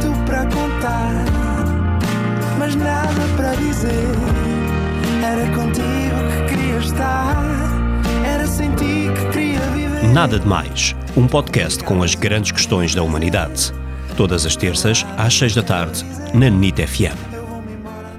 tanto para contar, mas nada para dizer. Era contigo que queria estar, era sem ti que queria viver. Nada de Mais, um podcast com as grandes questões da humanidade. Todas as terças, às seis da tarde, na NIT FM.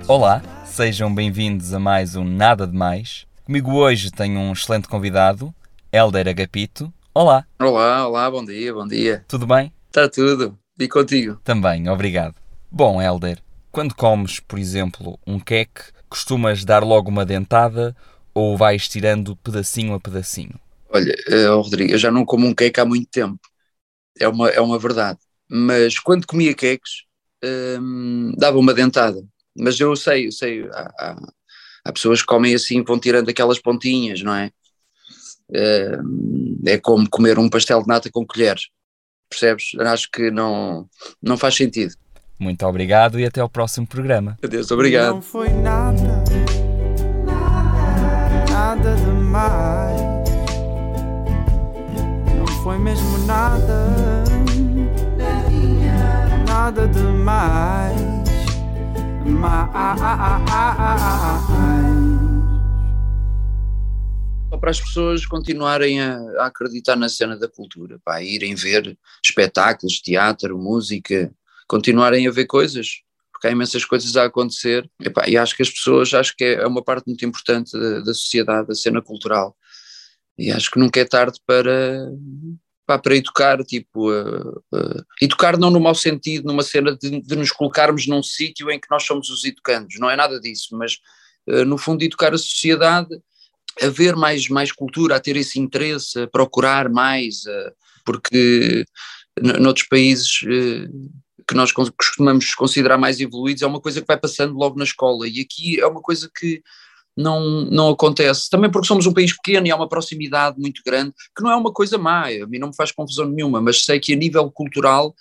Olá, sejam bem-vindos a mais um Nada de Mais. Comigo hoje tenho um excelente convidado, Helder Agapito. Olá, Olá, olá, bom dia, bom dia. tudo bem? Está tudo? E contigo? Também, obrigado. Bom, Helder, quando comes, por exemplo, um queque, costumas dar logo uma dentada ou vais tirando pedacinho a pedacinho? Olha, oh, Rodrigo, eu já não como um cake há muito tempo. É uma, é uma verdade. Mas quando comia queques, hum, dava uma dentada. Mas eu sei, eu sei, há, há- há pessoas que comem assim, vão tirando aquelas pontinhas, não é? Hum, é como comer um pastel de nata com colheres. Percebes? Acho que não, não faz sentido. Muito obrigado e até ao próximo programa. Adeus, obrigado. Não foi nada, nada demais. Não foi mesmo nada, nada demais. Mais. Para as pessoas continuarem a, a acreditar na cena da cultura, pá, irem ver espetáculos, teatro, música, continuarem a ver coisas, porque há imensas coisas a acontecer, Epá, e acho que as pessoas, acho que é uma parte muito importante da, da sociedade, da cena cultural, e acho que nunca é tarde para, pá, para educar, tipo, uh, uh, educar não no mau sentido, numa cena de, de nos colocarmos num sítio em que nós somos os educandos, não é nada disso, mas uh, no fundo educar a sociedade a ver mais, mais cultura, a ter esse interesse, a procurar mais, eh, porque noutros países eh, que nós costumamos considerar mais evoluídos é uma coisa que vai passando logo na escola. E aqui é uma coisa que não, não acontece, também porque somos um país pequeno e há uma proximidade muito grande, que não é uma coisa má, a mim não me faz confusão nenhuma, mas sei que a nível cultural,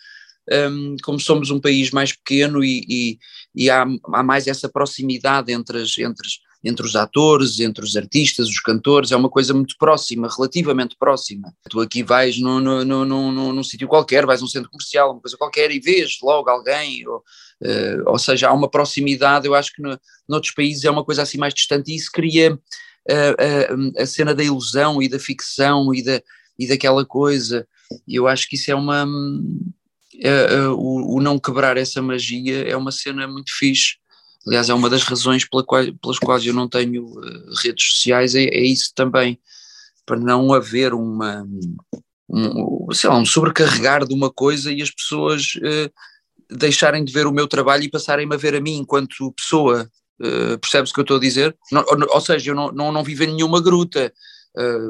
hum, como somos um país mais pequeno e, e, e há, há mais essa proximidade entre, as, entre, as- entre os atores, entre os artistas, os cantores, é uma coisa muito próxima, relativamente próxima. Tu aqui vais num, num, num, sítio qualquer, vais num centro comercial, uma coisa qualquer, e vês logo alguém, ou, eh, ou seja, há uma proximidade, eu acho que no, noutros países é uma coisa assim mais distante, e isso cria eh, eh, a cena da ilusão e da ficção e, da, e daquela coisa, e eu acho que isso é uma... o, o não quebrar essa magia é uma cena muito fixe. Aliás, é uma das razões pela qual- pelas quais eu não tenho eh, redes sociais, é, é isso também, para não haver uma, um, sei lá, um sobrecarregar de uma coisa e as pessoas eh, deixarem de ver o meu trabalho e passarem-me a ver a mim enquanto pessoa. Eh, percebes o que eu estou a dizer? Não- ou, ou seja, eu não, não, não vivo em nenhuma gruta.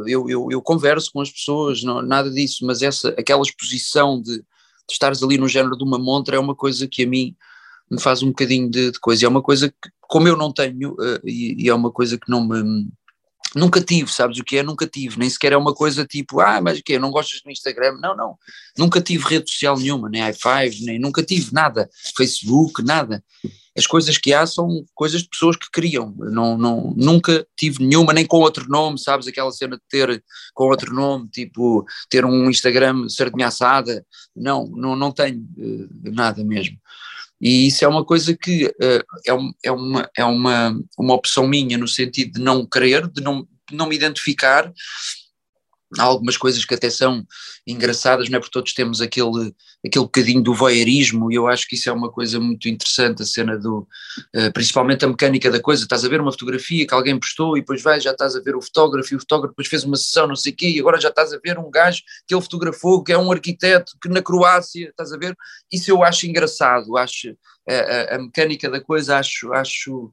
Eu, eu, eu converso com as pessoas, não, nada disso, mas essa, aquela exposição de, de estares ali no género de uma montra é uma coisa que a mim me faz um bocadinho de, de coisa. É uma coisa que, como eu não tenho, eh, e, e é uma coisa que não me. Nunca tive, sabes o que é? Nunca tive, nem sequer é uma coisa tipo, ah, mas o quê? Não gostas do Instagram? Não, não. Nunca tive rede social nenhuma, nem i5, nem nunca tive nada. Facebook, nada. As coisas que há são coisas de pessoas que criam. Não, não, nunca tive nenhuma, nem com outro nome, sabes? Aquela cena de ter com outro nome, tipo ter um Instagram sardinha assada. Não, não, não tenho eh, nada mesmo. E isso é uma coisa que eh, é, um- é, uma, é uma, uma opção minha no sentido de não querer, de não, de não me identificar. Há algumas coisas que até são engraçadas, não é? Porque todos temos aquele, aquele bocadinho do voyeurismo, e eu acho que isso é uma coisa muito interessante, a cena do, eh, principalmente a mecânica da coisa, estás a ver uma fotografia que alguém postou e depois vais, já estás a ver o fotógrafo, e o fotógrafo depois fez uma sessão, não sei o quê, e agora já estás a ver um gajo que ele fotografou, que é um arquiteto, que na Croácia, estás a ver? Isso eu acho engraçado, acho a, a- a mecânica da coisa, acho, acho,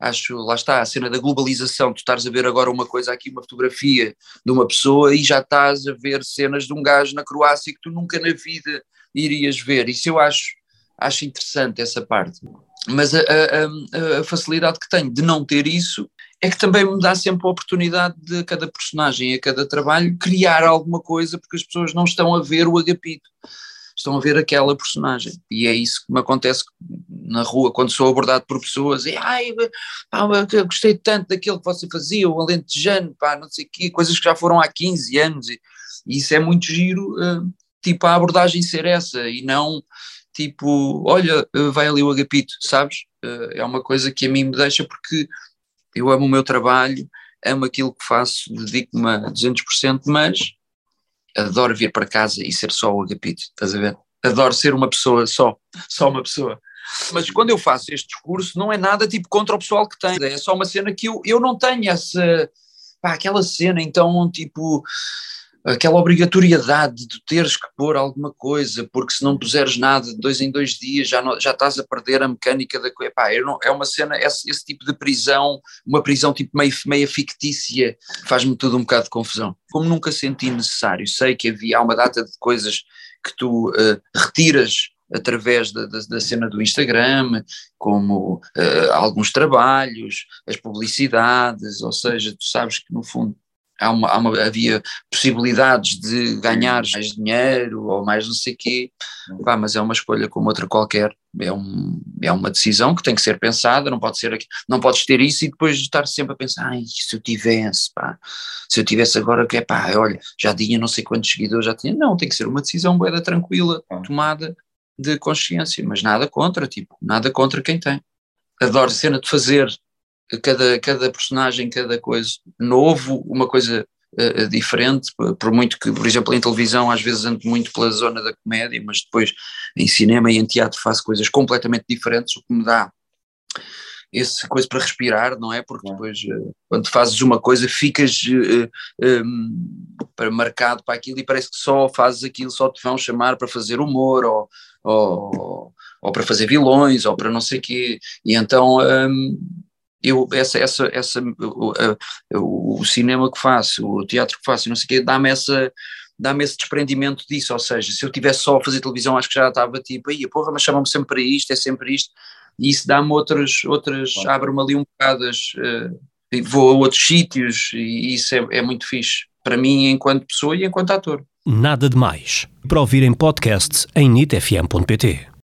acho, lá está, a cena da globalização, tu estás a ver agora uma coisa aqui, uma fotografia de uma pessoa e já estás a ver cenas de um gajo na Croácia que tu nunca na vida irias ver, isso eu acho, acho interessante essa parte. Mas a, a- a- a facilidade que tenho de não ter isso é que também me dá sempre a oportunidade de cada personagem, a cada trabalho, criar alguma coisa, porque as pessoas não estão a ver o agapito, estão a ver aquela personagem. E é isso que me acontece na rua, quando sou abordado por pessoas, e ai, pá, gostei tanto daquilo que você fazia, o Alentejano, pá, não sei o quê, coisas que já foram há 15 anos, e, e isso é muito giro, eh, tipo, a abordagem ser essa e não tipo, olha, vai ali o agapito, sabes? É uma coisa que a mim me deixa porque eu amo o meu trabalho, amo aquilo que faço, dedico-me a 200%, mas adoro vir para casa e ser só o agapito, estás a ver? Adoro ser uma pessoa só, só uma pessoa. Mas quando eu faço este discurso, não é nada tipo contra o pessoal que tem, é só uma cena que eu, eu não tenho essa, pá, aquela cena, então, tipo, aquela obrigatoriedade de teres que pôr alguma coisa, porque se não puseres nada de dois em dois dias já, não, já estás a perder a mecânica da coisa. é uma cena, esse, esse, tipo de prisão, uma prisão tipo meio, meio fictícia, faz-me tudo um bocado de confusão. Como nunca senti necessário, sei que havia uma data de coisas que tu uh, retiras através da, da, da, cena do Instagram, como uh, alguns trabalhos, as publicidades, ou seja, tu sabes que no fundo há uma, há uma, havia possibilidades de ganhar mais dinheiro ou mais não sei o quê, Pá, mas é uma escolha como outra qualquer, é, um, é uma decisão que tem que ser pensada, não pode ser aqui, não podes ter isso e depois estar sempre a pensar, ai, se eu tivesse, pá, se eu tivesse agora, que é pá, olha, já tinha não sei quantos seguidores, já tinha, não, tem que ser uma decisão boeda tranquila, tomada de consciência, mas nada contra, tipo, nada contra quem tem. Adoro a cena de fazer cada, cada personagem, cada coisa novo, uma coisa uh, diferente, por muito que, por exemplo, em televisão às vezes ando muito pela zona da comédia, mas depois em cinema e em teatro faço coisas completamente diferentes, o que me dá essa coisa para respirar, não é? Porque depois, uh, quando fazes uma coisa, ficas um, para, marcado para aquilo e parece que só fazes aquilo, só te vão chamar para fazer humor ou, ou, ou para fazer vilões ou para não sei o quê. E então. Um, eu, essa, essa, essa, o, o, o, cinema que faço, o teatro que faço, não sei o quê, dá-me essa, dá-me esse desprendimento disso, ou seja, se eu tivesse só a fazer televisão, acho que já estava tipo, aí, porra, mas chamam-me sempre para isto, é sempre isto, e isso dá-me outras, outras claro. abre-me ali um bocado, uh, vou a outros sítios, e isso é, é muito fixe, para mim, enquanto pessoa e enquanto ator. Nada de mais. Para ouvir em podcast em nitfm.pt.